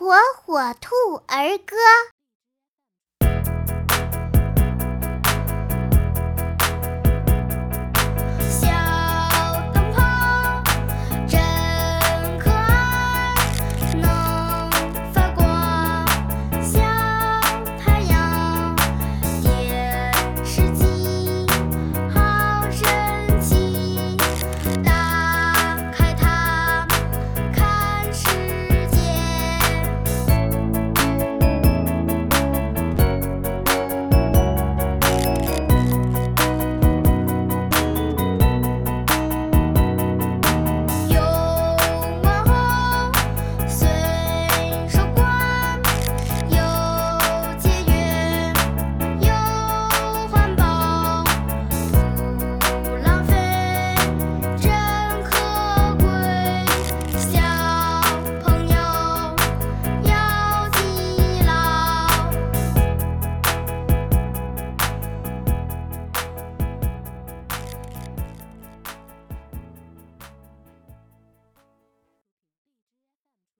火火兔儿歌。